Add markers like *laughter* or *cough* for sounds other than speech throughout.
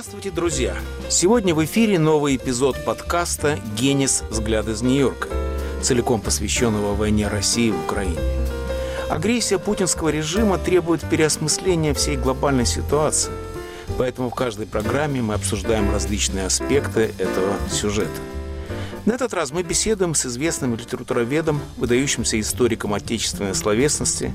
Здравствуйте, друзья! Сегодня в эфире новый эпизод подкаста «Генис. Взгляд из Нью-Йорка», целиком посвященного войне России в Украине. Агрессия путинского режима требует переосмысления всей глобальной ситуации, поэтому в каждой программе мы обсуждаем различные аспекты этого сюжета. На этот раз мы беседуем с известным литературоведом, выдающимся историком отечественной словесности,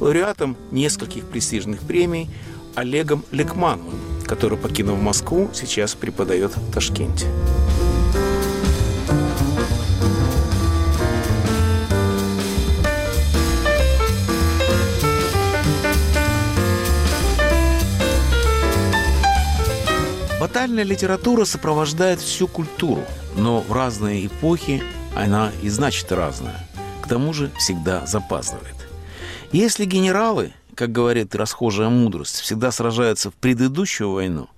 лауреатом нескольких престижных премий Олегом Лекмановым, который, покинув Москву, сейчас преподает в Ташкенте. Батальная литература сопровождает всю культуру, но в разные эпохи она и значит разная. К тому же всегда запаздывает. Если генералы как говорит расхожая мудрость, всегда сражаются в предыдущую войну,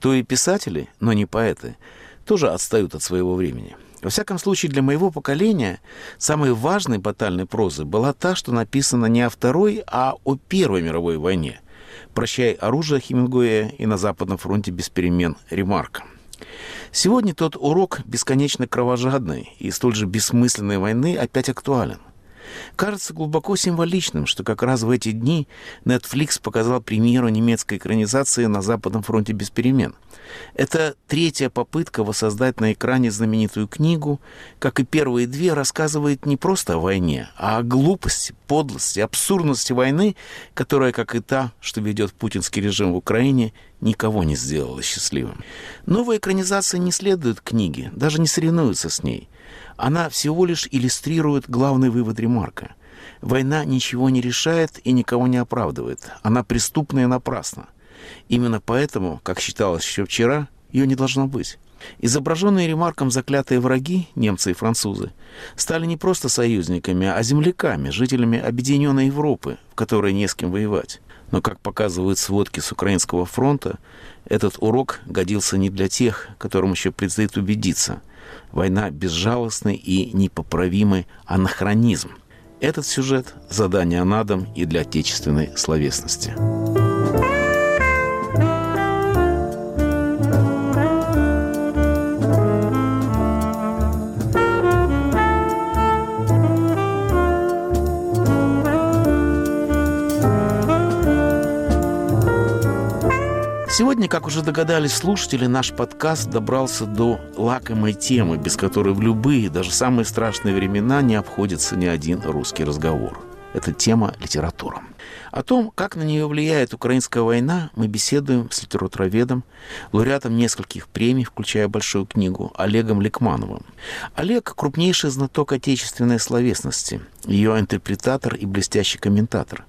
то и писатели, но не поэты, тоже отстают от своего времени. Во всяком случае, для моего поколения самой важной батальной прозы была та, что написана не о Второй, а о Первой мировой войне. «Прощай оружие» Хемингуэя и «На Западном фронте без перемен» Ремарка. Сегодня тот урок бесконечно кровожадной и столь же бессмысленной войны опять актуален. Кажется глубоко символичным, что как раз в эти дни Netflix показал премьеру немецкой экранизации «На Западном фронте без перемен». Это третья попытка воссоздать на экране знаменитую книгу, как и первые две, рассказывает не просто о войне, а о глупости, подлости, абсурдности войны, которая, как и та, что ведет путинский режим в Украине, никого не сделала счастливым. Новая экранизация не следует книге, даже не соревнуется с ней – она всего лишь иллюстрирует главный вывод Ремарка. Война ничего не решает и никого не оправдывает. Она преступна и напрасна. Именно поэтому, как считалось еще вчера, ее не должно быть. Изображенные Ремарком заклятые враги, немцы и французы, стали не просто союзниками, а земляками, жителями объединенной Европы, в которой не с кем воевать. Но, как показывают сводки с Украинского фронта, этот урок годился не для тех, которым еще предстоит убедиться, Война безжалостный и непоправимый анахронизм. Этот сюжет – задание на дом и для отечественной словесности. Сегодня, как уже догадались слушатели, наш подкаст добрался до лакомой темы, без которой в любые, даже самые страшные времена не обходится ни один русский разговор. Это тема литература. О том, как на нее влияет украинская война, мы беседуем с литературоведом, лауреатом нескольких премий, включая большую книгу, Олегом Лекмановым. Олег – крупнейший знаток отечественной словесности, ее интерпретатор и блестящий комментатор.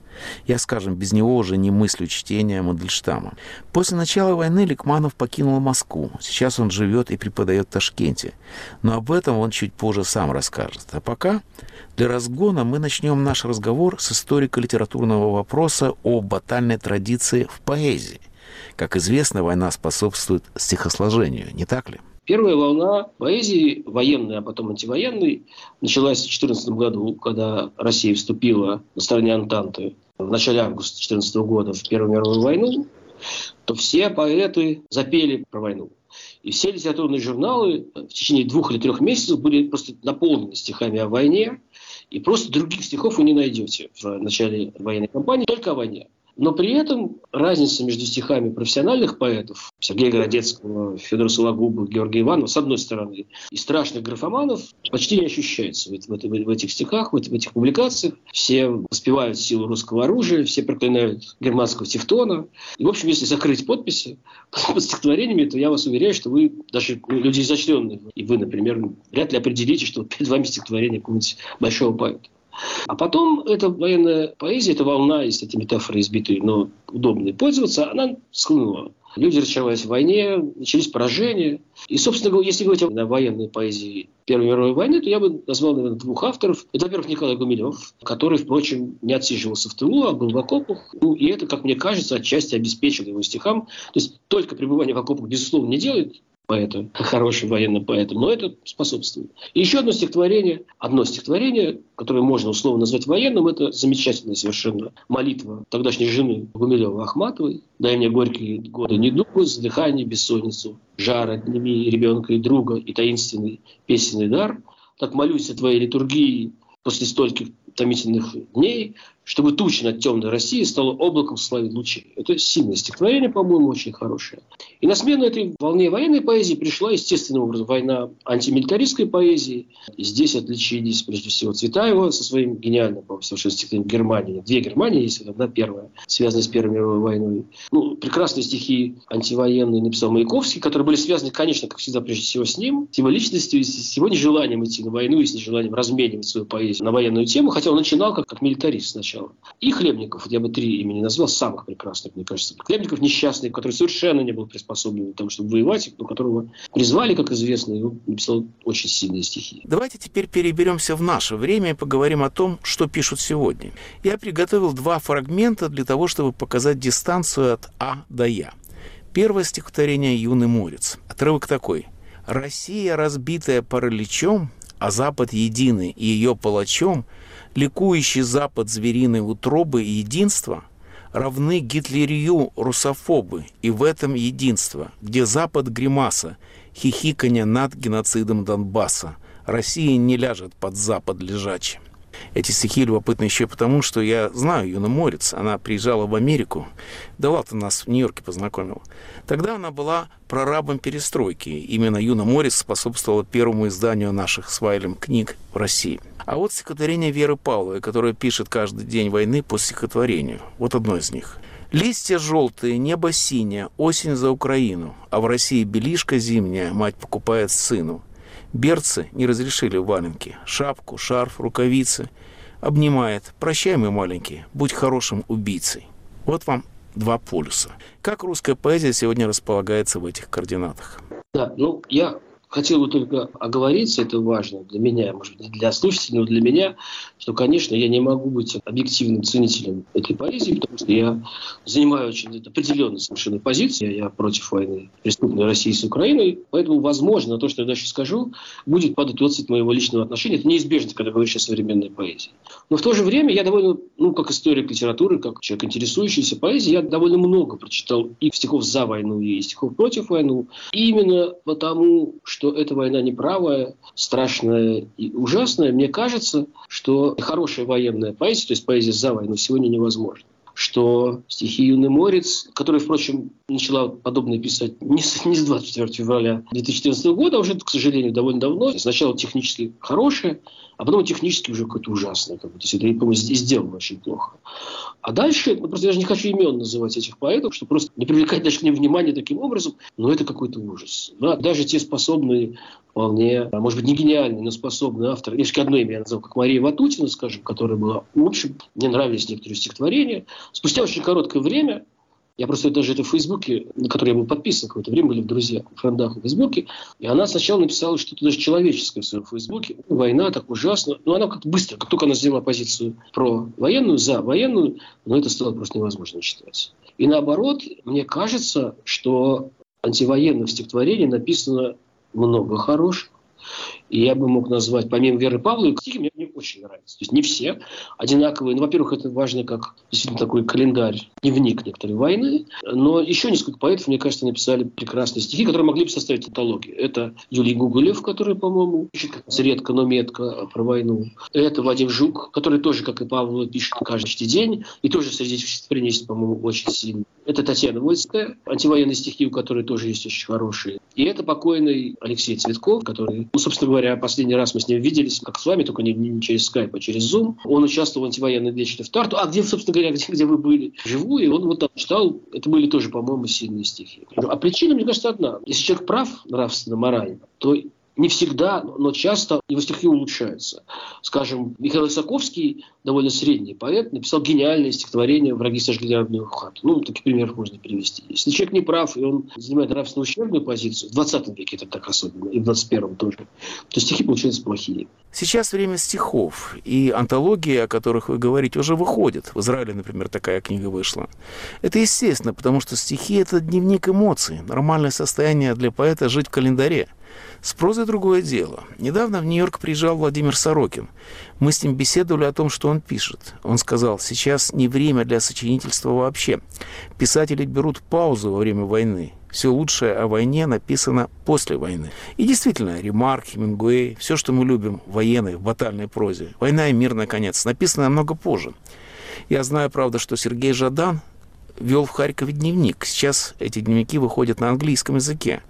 Я, скажем, без него уже не мыслю чтения Мандельштама. После начала войны Ликманов покинул Москву. Сейчас он живет и преподает в Ташкенте. Но об этом он чуть позже сам расскажет. А пока для разгона мы начнем наш разговор с историко-литературного вопроса о батальной традиции в поэзии. Как известно, война способствует стихосложению, не так ли? Первая волна поэзии, военной, а потом антивоенной, началась в 2014 году, когда Россия вступила на стороне Антанты в начале августа 2014 года в Первую мировую войну, то все поэты запели про войну. И все литературные журналы в течение двух или трех месяцев были просто наполнены стихами о войне. И просто других стихов вы не найдете в начале военной кампании, только о войне. Но при этом разница между стихами профессиональных поэтов Сергея Городецкого, Федора Сологуба, Георгия Иванова, с одной стороны, и страшных графоманов почти не ощущается в, в, в, в этих стихах, в, в этих публикациях. Все воспевают силу русского оружия, все проклинают германского тефтона. И, в общем, если закрыть подписи *laughs* под стихотворениями, то я вас уверяю, что вы, даже ну, люди изощренные, и вы, например, вряд ли определите, что перед вами стихотворение какого-нибудь большого поэта. А потом эта военная поэзия, эта волна, если эти метафоры избитые, но удобные пользоваться, она схлынула. Люди разочаровались в войне, начались поражения. И, собственно говоря, если говорить о военной поэзии Первой мировой войны, то я бы назвал, наверное, двух авторов. Это, во-первых, Николай Гумилев, который, впрочем, не отсиживался в тылу, а был в окопах. Ну, и это, как мне кажется, отчасти обеспечило его стихам. То есть только пребывание в окопах, безусловно, не делает поэта, хорошим военным поэтом, но это способствует. И еще одно стихотворение, одно стихотворение, которое можно условно назвать военным, это замечательная совершенно молитва тогдашней жены Гумилева Ахматовой. «Дай мне горькие годы недугу, задыхание, бессонницу, жар, отними ребенка и друга, и таинственный песенный дар. Так молюсь о твоей литургии после стольких томительных дней, чтобы туча над темной Россией стала облаком славы лучей. Это сильное стихотворение, по-моему, очень хорошее. И на смену этой волне военной поэзии пришла естественным образом война антимилитаристской поэзии. И здесь отличились, прежде всего, Цветаева со своим гениальным, по совершенно стихотворением «Германия». Две Германии есть, одна первая, связанная с Первой мировой войной. Ну, прекрасные стихи антивоенные написал Маяковский, которые были связаны, конечно, как всегда, прежде всего с ним, с его личностью, с его нежеланием идти на войну и с нежеланием разменивать свою поэзию на военную тему, хотя он начинал как, как милитарист сначала. И Хлебников, я бы три имени назвал, самых прекрасных, мне кажется. Хлебников несчастный, который совершенно не был приспособлен для того, чтобы воевать, но которого призвали, как известно, и он написал очень сильные стихи. Давайте теперь переберемся в наше время и поговорим о том, что пишут сегодня. Я приготовил два фрагмента для того, чтобы показать дистанцию от А до Я. Первое стихотворение «Юный морец». Отрывок такой. «Россия, разбитая параличом, а Запад единый и ее палачом, ликующий Запад звериной утробы и единства, равны гитлерию русофобы, и в этом единство, где Запад гримаса, хихиканье над геноцидом Донбасса, Россия не ляжет под Запад лежачим. Эти стихи любопытны еще потому, что я знаю Юна Морец. Она приезжала в Америку. Давал-то нас в Нью-Йорке познакомил. Тогда она была прорабом перестройки. Именно Юна Морец способствовала первому изданию наших с Вайлем книг в России. А вот стихотворение Веры Павловой, которая пишет каждый день войны по стихотворению. Вот одно из них. Листья желтые, небо синее, осень за Украину, а в России белишка зимняя мать покупает сыну. Берцы не разрешили валенки, шапку, шарф, рукавицы. Обнимает. Прощай, мой маленький, будь хорошим убийцей. Вот вам два полюса. Как русская поэзия сегодня располагается в этих координатах? Да, ну я хотел бы только оговориться, это важно для меня, может быть, для слушателей, но для меня, что, конечно, я не могу быть объективным ценителем этой поэзии, потому что я занимаю очень определенную совершенно позицию. Я против войны преступной России с Украиной. Поэтому, возможно, то, что я дальше скажу, будет падать отцвет моего личного отношения. Это неизбежно, когда говоришь о современной поэзии. Но в то же время я довольно, ну, как историк литературы, как человек, интересующийся поэзией, я довольно много прочитал и стихов за войну, и стихов против войны. И именно потому, что что эта война неправая, страшная и ужасная, мне кажется, что хорошая военная поэзия, то есть поэзия за войну, сегодня невозможна что стихи «Юный морец», которая, впрочем, начала подобное писать не с, не с 24 февраля 2014 года, а уже, к сожалению, довольно давно. Сначала технически хорошая, а потом технически уже какое-то ужасное. Как бы. То это, по-моему, сделано очень плохо. А дальше, ну, просто я даже не хочу имен называть этих поэтов, чтобы просто не привлекать даже к ним внимания таким образом, но это какой-то ужас. Да? Даже те способные, вполне, а может быть, не гениальные, но способные авторы, я одно имя я назвал, как Мария Ватутина, скажем, которая была, в общем, мне нравились некоторые стихотворения. Спустя очень короткое время я просто даже это в Фейсбуке, на который я был подписан какое-то время, были в друзьях, в френдах в Фейсбуке, и она сначала написала что-то даже человеческое в своем Фейсбуке. Война так ужасно. Но она как быстро, как только она сделала позицию про военную, за военную, но это стало просто невозможно читать. И наоборот, мне кажется, что антивоенных стихотворений написано много хороших. И я бы мог назвать, помимо Веры Павловой, стихи мне, мне очень нравятся. То есть не все одинаковые. Ну, во-первых, это важно как действительно такой календарь, дневник некоторой войны. Но еще несколько поэтов, мне кажется, написали прекрасные стихи, которые могли бы составить антологию. Это Юлий Гуголев, который, по-моему, пишет редко, но метко про войну. Это Вадим Жук, который тоже, как и Павлова, пишет каждый день. И тоже среди есть, по-моему, очень сильный. Это Татьяна Вольская, антивоенные стихи, у которой тоже есть очень хорошие. И это покойный Алексей Цветков, который, ну, собственно говоря, говоря, последний раз мы с ним виделись, как с вами, только не, не через скайп, а через Zoom. Он участвовал в антивоенной вечере в Тарту. А где, собственно говоря, *laughs* где, где вы были? Живую. И он вот там читал. Это были тоже, по-моему, сильные стихи. А причина, мне кажется, одна. Если человек прав нравственно, морально, то не всегда, но часто его стихи улучшаются. Скажем, Михаил Исаковский, довольно средний поэт, написал гениальное стихотворение «Враги сожгли родную хату». Ну, таких примеров можно привести. Если человек не прав, и он занимает нравственно ущербную позицию, в 20 веке это так особенно, и в 21 тоже, то стихи получаются плохие. Сейчас время стихов, и антологии, о которых вы говорите, уже выходят. В Израиле, например, такая книга вышла. Это естественно, потому что стихи – это дневник эмоций, нормальное состояние для поэта жить в календаре – с прозой другое дело. Недавно в Нью-Йорк приезжал Владимир Сорокин. Мы с ним беседовали о том, что он пишет. Он сказал, сейчас не время для сочинительства вообще. Писатели берут паузу во время войны. Все лучшее о войне написано после войны. И действительно, Ремарк, Хемингуэй, все, что мы любим в военной, в батальной прозе, «Война и мир, наконец», написано намного позже. Я знаю, правда, что Сергей Жадан вел в Харькове дневник. Сейчас эти дневники выходят на английском языке.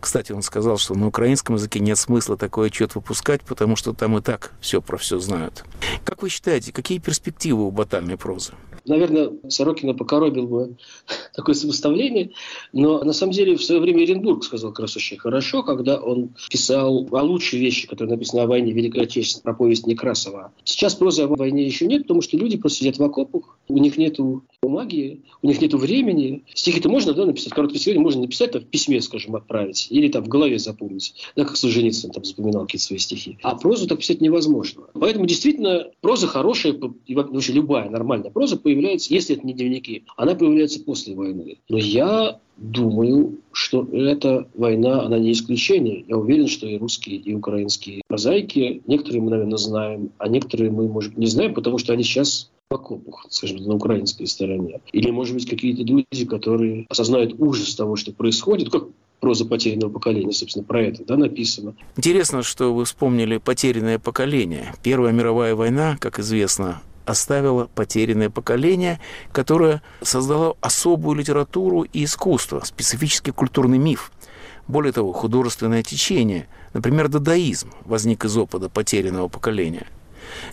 Кстати, он сказал, что на украинском языке нет смысла такой отчет выпускать, потому что там и так все про все знают. Как вы считаете, какие перспективы у батальной прозы? Наверное, Сорокина покоробил бы *laughs* такое сопоставление, но на самом деле в свое время Оренбург сказал как раз очень хорошо, когда он писал о лучшей вещи, которая написана о войне, Великой Отечественной, про повесть Некрасова. Сейчас прозы о войне еще нет, потому что люди просто сидят в окопах, у них нет бумаги, у них нет времени. Стихи-то можно да, написать, короткие стихи можно написать, в письме, скажем, отправить, или там в голове запомнить, да, как Солженицын там запоминал какие-то свои стихи. А прозу так писать невозможно. Поэтому действительно проза хорошая, и вообще любая нормальная проза появляется, если это не дневники, она появляется после войны. Но я думаю, что эта война, она не исключение. Я уверен, что и русские, и украинские прозаики, некоторые мы, наверное, знаем, а некоторые мы, может, не знаем, потому что они сейчас в окопах, скажем, на украинской стороне. Или, может быть, какие-то люди, которые осознают ужас того, что происходит, как проза потерянного поколения, собственно, про это да, написано. Интересно, что вы вспомнили «Потерянное поколение». Первая мировая война, как известно, оставила потерянное поколение, которое создало особую литературу и искусство, специфический культурный миф. Более того, художественное течение, например, дадаизм, возник из опыта потерянного поколения –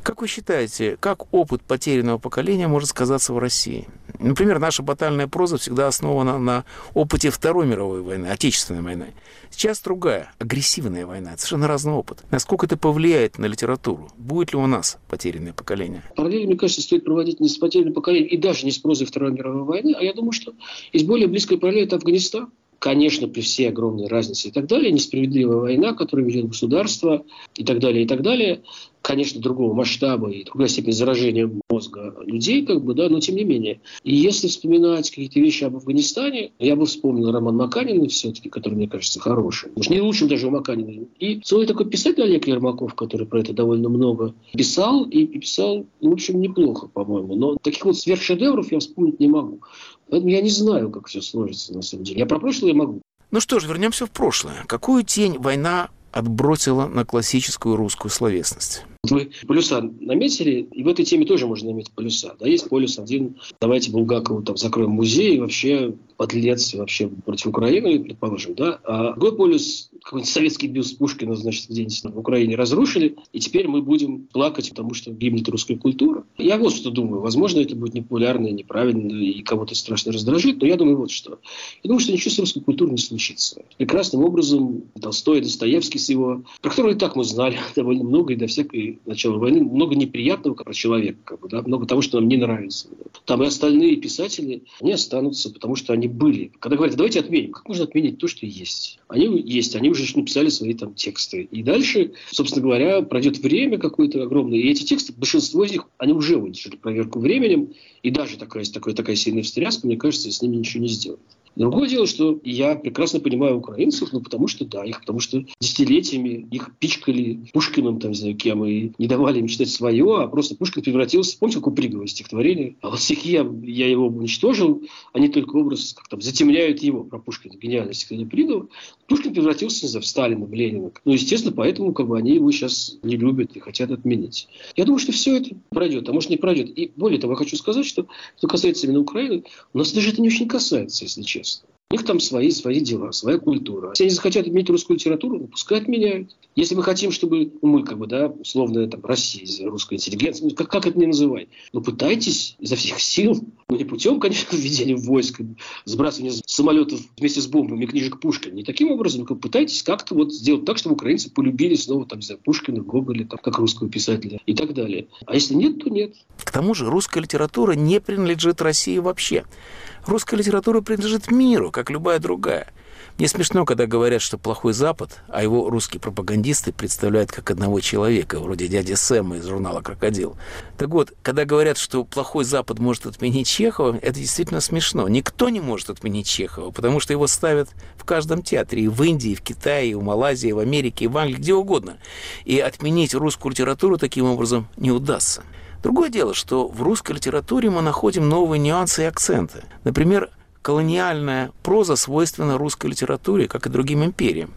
как вы считаете, как опыт потерянного поколения может сказаться в России? Например, наша батальная проза всегда основана на опыте Второй мировой войны, Отечественной войны. Сейчас другая, агрессивная война, совершенно разный опыт. Насколько это повлияет на литературу? Будет ли у нас потерянное поколение? Параллели, мне кажется, стоит проводить не с потерянным поколением и даже не с прозой Второй мировой войны, а я думаю, что есть более близкая параллель – это Афганистан конечно, при всей огромной разнице и так далее, несправедливая война, которую ведет государство и так далее, и так далее, конечно, другого масштаба и другая степень заражения мозга людей, как бы, да, но тем не менее. И если вспоминать какие-то вещи об Афганистане, я бы вспомнил роман Маканина все-таки, который, мне кажется, хороший. Может, не лучшим даже у Маканина. И целый такой писатель Олег Ермаков, который про это довольно много писал, и писал, в общем, неплохо, по-моему. Но таких вот сверхшедевров я вспомнить не могу. Поэтому я не знаю, как все сложится на самом деле. Я про прошлое могу. Ну что ж, вернемся в прошлое. Какую тень война отбросила на классическую русскую словесность? Вы полюса наметили, и в этой теме тоже можно наметить полюса. Да, есть полюс один, давайте Булгакову там закроем музей, и вообще подлец вообще против Украины, предположим, да. А другой полюс, какой-нибудь советский бюст Пушкина, значит, где-нибудь в Украине разрушили, и теперь мы будем плакать, потому что гибнет русская культура. Я вот что думаю. Возможно, это будет непопулярно и неправильно, и кого-то страшно раздражит, но я думаю вот что. Я думаю, что ничего с русской культурой не случится. Прекрасным образом Толстой, Достоевский с его, про которого и так мы знали *laughs* довольно много, и до всякой начала войны, много неприятного про человека, как бы, да, много того, что нам не нравится. Там и остальные писатели, они останутся, потому что они были. Когда говорят, давайте отменим, как можно отменить то, что есть? Они есть, они уже написали свои там тексты. И дальше, собственно говоря, пройдет время какое-то огромное, и эти тексты, большинство из них, они уже выдержали проверку временем, и даже такая, такая, такая сильная встряска, мне кажется, с ними ничего не сделать. Другое дело, что я прекрасно понимаю украинцев, ну, потому что, да, их, потому что десятилетиями их пичкали Пушкиным, там, не знаю, кем, и не давали им читать свое, а просто Пушкин превратился, помните, как у Пригова стихотворение? А вот стихи я, я его уничтожил, они только образ, как там, затемняют его, про Пушкина, гениальное стихотворение Пригова. Пушкин превратился, не знаю, в Сталина, в Ленина. Ну, естественно, поэтому, как бы, они его сейчас не любят и хотят отменить. Я думаю, что все это пройдет, а может, не пройдет. И более того, я хочу сказать, что, что касается именно Украины, у нас даже это не очень касается, если честно честно. У них там свои, свои дела, своя культура. Если они захотят отменить русскую литературу, ну, пускай отменяют. Если мы хотим, чтобы ну, мы, как бы, да, условно, там, Россия, русская интеллигенция, ну, как, как это не называть, но пытайтесь изо всех сил Ну, не путем, конечно, *laughs* введения войск, сбрасывания самолетов вместе с бомбами книжек Пушкина. Не таким образом, только пытайтесь как-то вот сделать так, чтобы украинцы полюбили снова там, за Пушкина, Гоголя, там, как русского писателя и так далее. А если нет, то нет. К тому же русская литература не принадлежит России вообще. Русская литература принадлежит миру, как любая другая. Мне смешно, когда говорят, что плохой Запад, а его русские пропагандисты представляют как одного человека, вроде дяди Сэма из журнала «Крокодил». Так вот, когда говорят, что плохой Запад может отменить Чехова, это действительно смешно. Никто не может отменить Чехова, потому что его ставят в каждом театре, и в Индии, и в Китае, и в Малайзии, и в Америке, и в Англии, где угодно. И отменить русскую литературу таким образом не удастся. Другое дело, что в русской литературе мы находим новые нюансы и акценты. Например, колониальная проза свойственна русской литературе, как и другим империям.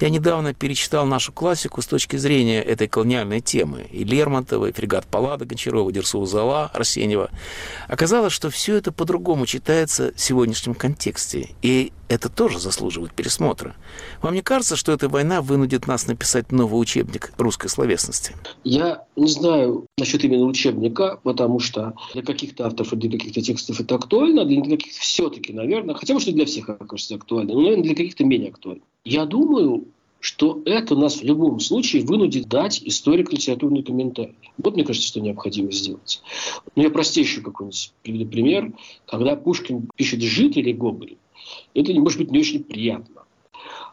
Я недавно перечитал нашу классику с точки зрения этой колониальной темы. И Лермонтова, и фрегат Паллада Гончарова, Дерсу Зала, Арсеньева. Оказалось, что все это по-другому читается в сегодняшнем контексте. И это тоже заслуживает пересмотра. Вам не кажется, что эта война вынудит нас написать новый учебник русской словесности? Я не знаю насчет именно учебника, потому что для каких-то авторов и для каких-то текстов это актуально, для каких-то все-таки, наверное, хотя, может, и для всех, кажется, актуально, но, наверное, для каких-то менее актуально. Я думаю, что это нас в любом случае вынудит дать историко-литературный комментарий. Вот мне кажется, что необходимо сделать. Ну, я простейший какой-нибудь приведу пример. Когда Пушкин пишет «жид» или «гоголь», это, может быть, не очень приятно.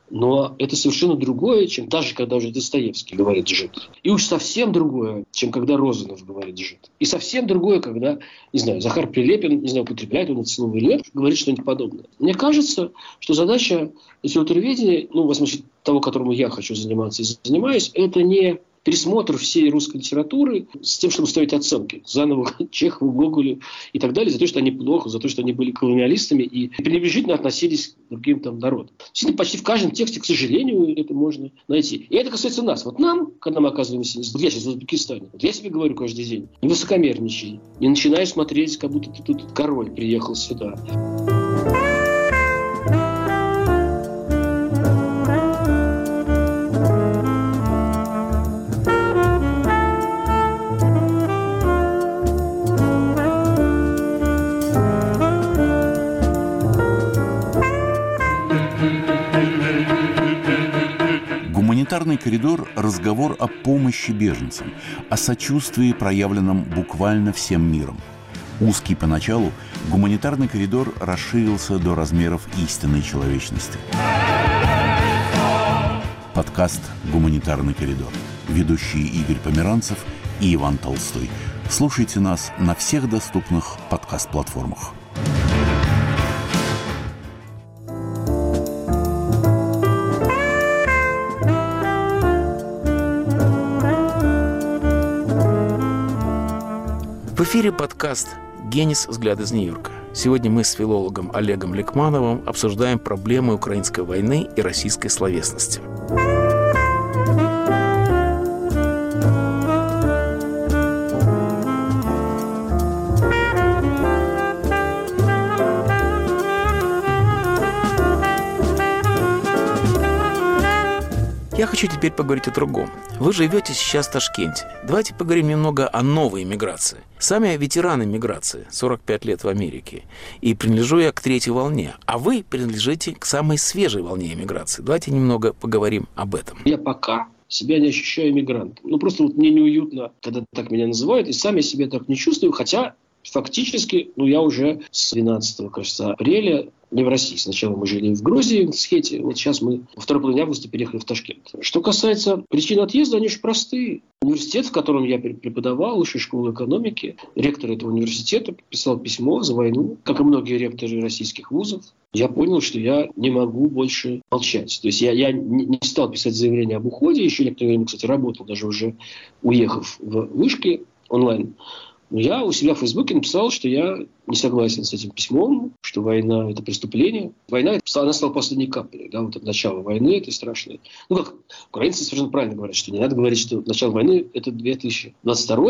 Но это совершенно другое, чем даже когда уже Достоевский говорит «жид». И уж совсем другое, чем когда Розанов говорит «жид». И совсем другое, когда, не знаю, Захар Прилепин, не знаю, употребляет он это слово или нет, говорит что-нибудь подобное. Мне кажется, что задача литературоведения, ну, в смысле того, которому я хочу заниматься и занимаюсь, это не пересмотр всей русской литературы с тем, чтобы ставить оценки заново *laughs* Чехову, Гоголю и так далее, за то, что они плохо, за то, что они были колониалистами и пренебрежительно относились к другим там народам. Действительно, почти в каждом тексте, к сожалению, это можно найти. И это касается нас. Вот нам, когда мы оказываемся, вот я сейчас в Узбекистане, вот я себе говорю каждый день, не высокомерничай, не начинай смотреть, как будто ты тут король приехал сюда. Разговор о помощи беженцам, о сочувствии, проявленном буквально всем миром. Узкий поначалу, гуманитарный коридор расширился до размеров истинной человечности. Подкаст «Гуманитарный коридор». Ведущие Игорь Померанцев и Иван Толстой. Слушайте нас на всех доступных подкаст-платформах. Эфире подкаст «Генис. Взгляд из Нью-Йорка». Сегодня мы с филологом Олегом Лекмановым обсуждаем проблемы украинской войны и российской словесности. Хочу теперь поговорить о другом. Вы живете сейчас в Ташкенте. Давайте поговорим немного о новой иммиграции. Сами я ветеран иммиграции, 45 лет в Америке, и принадлежу я к третьей волне. А вы принадлежите к самой свежей волне иммиграции. Давайте немного поговорим об этом. Я пока себя не ощущаю иммигрантом. Ну, просто вот мне неуютно, когда так меня называют, и сам я себя так не чувствую, хотя фактически, ну, я уже с 12, кажется, апреля не в России. Сначала мы жили в Грузии, в Схете, вот сейчас мы во второй половине августа переехали в Ташкент. Что касается причин отъезда, они очень простые. Университет, в котором я преподавал, высшая школа экономики, ректор этого университета писал письмо за войну, как и многие ректоры российских вузов. Я понял, что я не могу больше молчать. То есть я, я не стал писать заявление об уходе, еще некоторое время, кстати, работал, даже уже уехав в вышки онлайн. Я у себя в Фейсбуке написал, что я не согласен с этим письмом, что война – это преступление. Война – она стала последней каплей. Да, вот начало войны – это страшное. Ну, как украинцы совершенно правильно говорят, что не надо говорить, что начало войны – это 2022,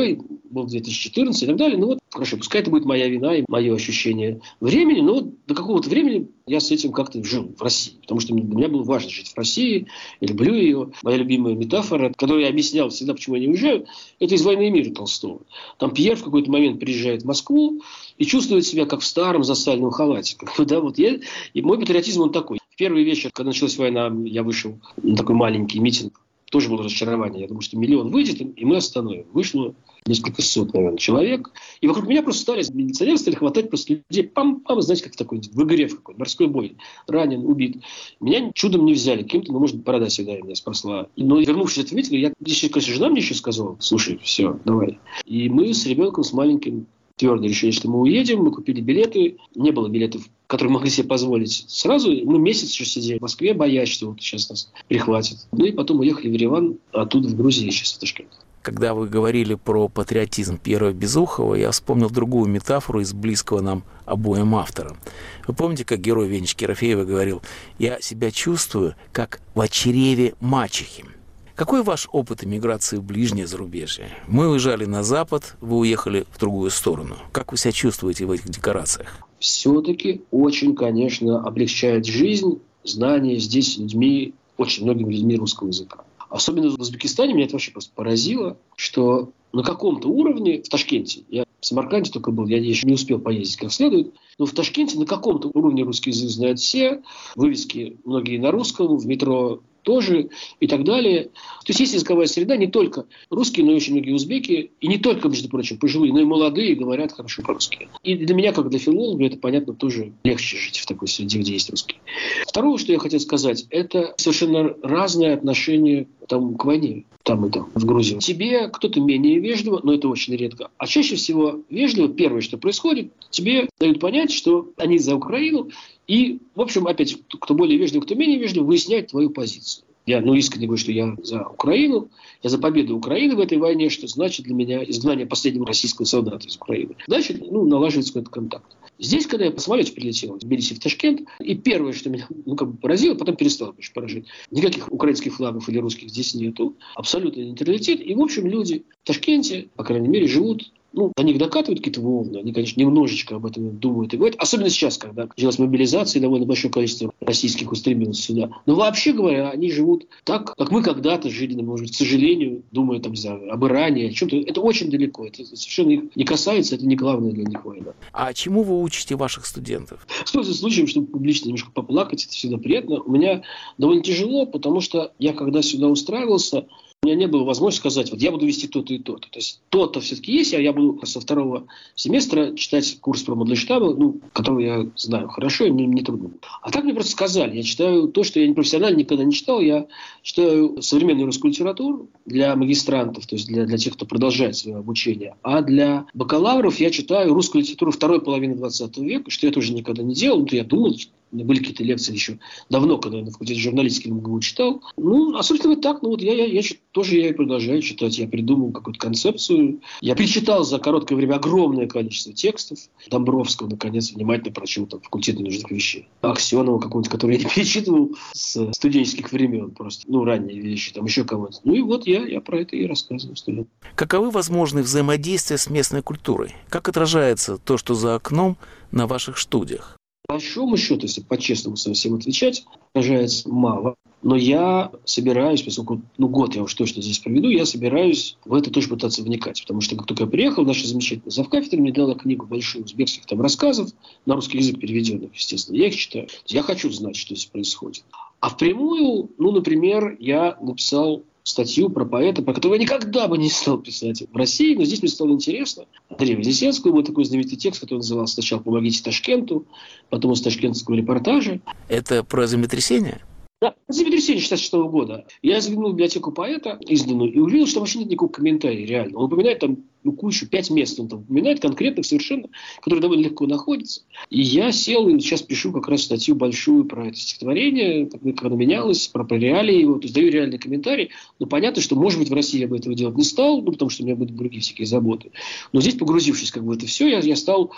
был 2014 и так далее. Ну вот, хорошо, пускай это будет моя вина и мое ощущение времени, но до какого-то времени я с этим как-то жил в России, потому что для меня было важно жить в России, я люблю ее. Моя любимая метафора, которую я объяснял всегда, почему я не уезжаю, это из «Войны и мира» Толстого. Там Пьер в какой-то момент приезжает в Москву и чувствует себя как в старом засальном халате. Как бы, да, вот я, и мой патриотизм он такой. В первый вечер, когда началась война, я вышел на такой маленький митинг тоже было разочарование. Я думаю, что миллион выйдет, и мы остановим. Вышло несколько сот, наверное, человек. И вокруг меня просто стали, милиционеры стали хватать просто людей. Пам-пам, знаете, как такой в игре в какой морской бой. Ранен, убит. Меня чудом не взяли. Каким-то, ну, может, борода всегда меня спасла. Но вернувшись от митинга, я, если, конечно, жена мне еще сказала, слушай, все, давай. И мы с ребенком, с маленьким, твердо решили, что мы уедем, мы купили билеты, не было билетов, которые могли себе позволить сразу. Мы месяц еще сидели в Москве, боясь, что вот сейчас нас прихватит. Ну и потом уехали в Ереван, оттуда в Грузию сейчас в Ташкент. Когда вы говорили про патриотизм Первого Безухова, я вспомнил другую метафору из близкого нам обоим авторам. Вы помните, как герой Венечки Керофеева говорил, «Я себя чувствую, как в чреве мачехи». Какой ваш опыт эмиграции в ближнее зарубежье? Мы уезжали на Запад, вы уехали в другую сторону. Как вы себя чувствуете в этих декорациях? Все-таки очень, конечно, облегчает жизнь знание здесь людьми, очень многими людьми русского языка. Особенно в Узбекистане меня это вообще просто поразило, что на каком-то уровне в Ташкенте, я в Самарканде только был, я еще не успел поездить как следует, но в Ташкенте на каком-то уровне русский язык знают все, вывески многие на русском, в метро тоже и так далее. То есть есть языковая среда не только русские, но и очень многие узбеки, и не только, между прочим, пожилые, но и молодые говорят хорошо по-русски. И для меня, как для филолога, это, понятно, тоже легче жить в такой среде, где есть русские. Второе, что я хотел сказать, это совершенно разное отношение там, к войне, там и там, в Грузии. Тебе кто-то менее вежливо, но это очень редко. А чаще всего вежливо, первое, что происходит, тебе дают понять, что они за Украину, и, в общем, опять, кто более вежливый, кто менее вежливый, выясняет твою позицию. Я ну, искренне говорю, что я за Украину, я за победу Украины в этой войне, что значит для меня изгнание последнего российского солдата из Украины. Значит, ну, налаживается какой-то контакт. Здесь, когда я по самолете прилетел в Тбилиси, в Ташкент, и первое, что меня ну, как бы поразило, потом перестало конечно, поражать, никаких украинских флагов или русских здесь нету, абсолютно нейтралитет, и, в общем, люди в Ташкенте, по крайней мере, живут ну, они них докатывают какие-то волны, они, конечно, немножечко об этом думают и говорят. Особенно сейчас, когда началась мобилизация, и довольно большое количество российских устремилось сюда. Но вообще говоря, они живут так, как мы когда-то жили, может, к сожалению, думая там, за об Иране, о чем-то. Это очень далеко, это совершенно их не касается, это не главное для них война. А чему вы учите ваших студентов? Пользуясь случаем, чтобы публично немножко поплакать, это всегда приятно. У меня довольно тяжело, потому что я, когда сюда устраивался, у меня не было возможности сказать, вот я буду вести то-то и то-то. То есть то-то все-таки есть, а я буду со второго семестра читать курс про Мандельштама, ну, который я знаю хорошо, и мне не трудно. А так мне просто сказали, я читаю то, что я не профессионально никогда не читал, я читаю современную русскую литературу для магистрантов, то есть для, для тех, кто продолжает свое обучение. А для бакалавров я читаю русскую литературу второй половины 20 века, что я тоже никогда не делал, то я думал, были какие-то лекции еще давно, когда я на факультете журналистики МГУ читал. Ну, а, собственно, так, ну вот я, я, я тоже я и продолжаю читать. Я придумал какую-то концепцию. Я перечитал за короткое время огромное количество текстов. Домбровского, наконец, внимательно прочел там факультет нужных вещей. Аксенова какого-нибудь, который я не *laughs* перечитывал с студенческих времен просто. Ну, ранние вещи, там еще кого-то. Ну и вот я, я про это и рассказываю студентам. Каковы возможные взаимодействия с местной культурой? Как отражается то, что за окном на ваших студиях? Большому счету, если по-честному совсем отвечать, отражается мало. Но я собираюсь, поскольку ну, год я уж точно здесь проведу, я собираюсь в это тоже пытаться вникать. Потому что как только я приехал, наша замечательная завкафедра мне дала книгу большую узбекских там рассказов, на русский язык переведенных, естественно. Я их читаю. Я хочу знать, что здесь происходит. А впрямую, ну, например, я написал статью про поэта, про которого я никогда бы не стал писать в России, но здесь мне стало интересно. Андрея Вознесенского был такой знаменитый текст, который назывался сначала «Помогите Ташкенту», потом из ташкентского репортажа. Это про землетрясение? Да, землетрясение 66 года. Я заглянул в библиотеку поэта, изданную, и увидел, что вообще нет никакого комментария, реально. Он упоминает там ну, кучу, пять мест он там упоминает, конкретных совершенно, которые довольно легко находятся. И я сел и сейчас пишу как раз статью большую про это стихотворение, как оно менялось, про, про реалии его, то есть даю реальный комментарий. Но понятно, что, может быть, в России я бы этого делать не стал, ну, потому что у меня будут другие всякие заботы. Но здесь, погрузившись как бы в это все, я, я стал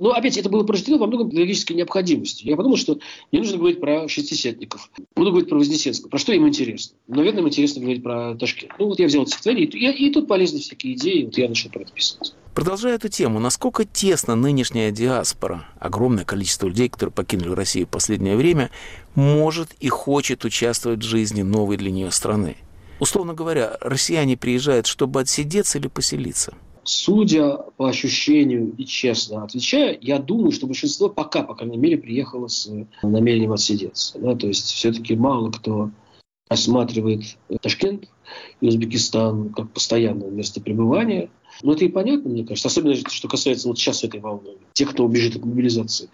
Но опять это было порождено во многом логической необходимостью. Я подумал, что не нужно говорить про шестидесятников. Буду говорить про Вознесенского. Про что им интересно? Наверное, им интересно говорить про Ташкент. Ну вот я взял стихотворение, и, и тут полезны всякие идеи, вот я начал про это писать. Продолжая эту тему, насколько тесно нынешняя диаспора, огромное количество людей, которые покинули Россию в последнее время, может и хочет участвовать в жизни новой для нее страны? Условно говоря, россияне приезжают, чтобы отсидеться или поселиться? Судя по ощущению и честно отвечая, я думаю, что большинство пока, по крайней мере, приехало с намерением отсидеться. Да? То есть все-таки мало кто рассматривает Ташкент и Узбекистан как постоянное место пребывания. Но это и понятно, мне кажется. Особенно, что касается вот сейчас этой волны. Тех, кто убежит от мобилизации.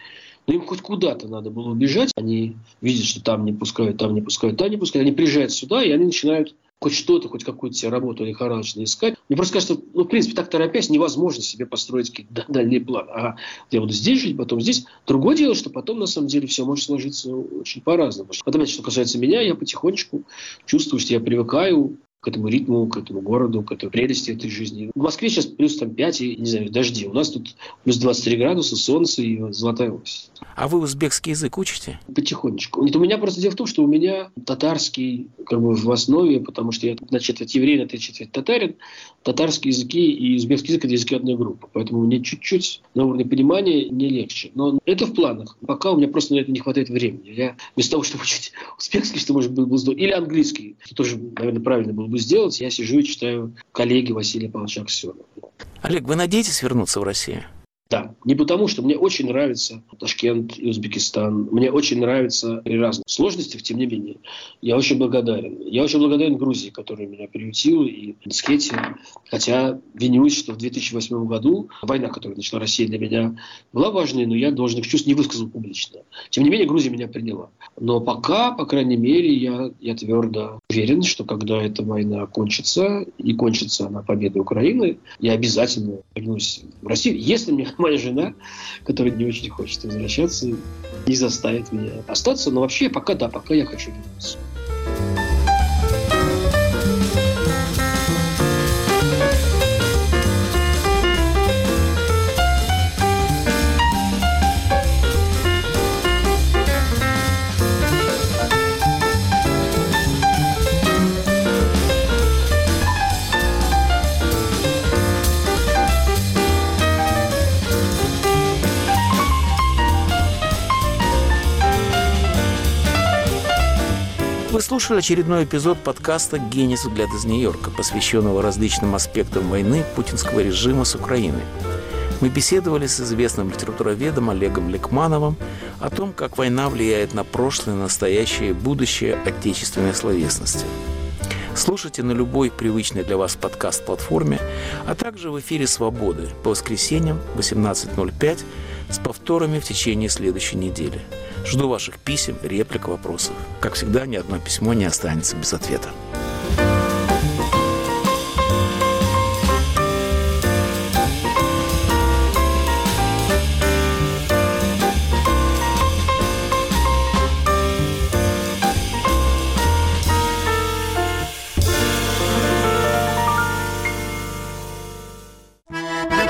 Но им хоть куда-то надо было убежать. Они видят, что там не пускают, там не пускают, там не пускают. Они приезжают сюда, и они начинают хоть что-то, хоть какую-то себе работу лихорадочно искать. Мне просто кажется, ну, в принципе, так торопясь, невозможно себе построить какие-то дальние планы. Ага, я буду здесь жить, потом здесь. Другое дело, что потом, на самом деле, все может сложиться очень по-разному. Потом, что касается меня, я потихонечку чувствую, что я привыкаю к этому ритму, к этому городу, к этой прелести этой жизни. В Москве сейчас плюс там 5 и, не знаю, дожди. У нас тут плюс 23 градуса, солнце и золотая осень. А вы узбекский язык учите? Потихонечку. Нет, у меня просто дело в том, что у меня татарский как бы в основе, потому что я на четверть еврей, на четверть татарин. Татарские языки и узбекский язык – это языки одной группы. Поэтому мне чуть-чуть на уровне понимания не легче. Но это в планах. Пока у меня просто на это не хватает времени. Я вместо того, *laughs* чтобы учить узбекский, что может быть был или английский, что тоже, наверное, правильно было бы бы сделать, я сижу и читаю коллеги Василия Павловича Аксенова. Олег, вы надеетесь вернуться в Россию? Да, не потому, что мне очень нравится Ташкент и Узбекистан. Мне очень нравятся при разных сложностях, тем не менее. Я очень благодарен. Я очень благодарен Грузии, которая меня приютила, и Скете. Хотя винюсь, что в 2008 году война, которую начала Россия для меня, была важной, но я должен их чувств не высказал публично. Тем не менее, Грузия меня приняла. Но пока, по крайней мере, я, я твердо уверен, что когда эта война кончится, и кончится она победой Украины, я обязательно вернусь в Россию, если мне *laughs* моя жена, которая не очень хочет возвращаться, не заставит меня остаться. Но вообще пока да, пока я хочу вернуться. Слушали очередной эпизод подкаста «Генис взгляд из Нью-Йорка», посвященного различным аспектам войны путинского режима с Украиной. Мы беседовали с известным литературоведом Олегом Лекмановым о том, как война влияет на прошлое, настоящее и будущее отечественной словесности. Слушайте на любой привычной для вас подкаст-платформе, а также в эфире «Свободы» по воскресеньям 18.05 с повторами в течение следующей недели – Жду ваших писем, реплик, вопросов. Как всегда, ни одно письмо не останется без ответа.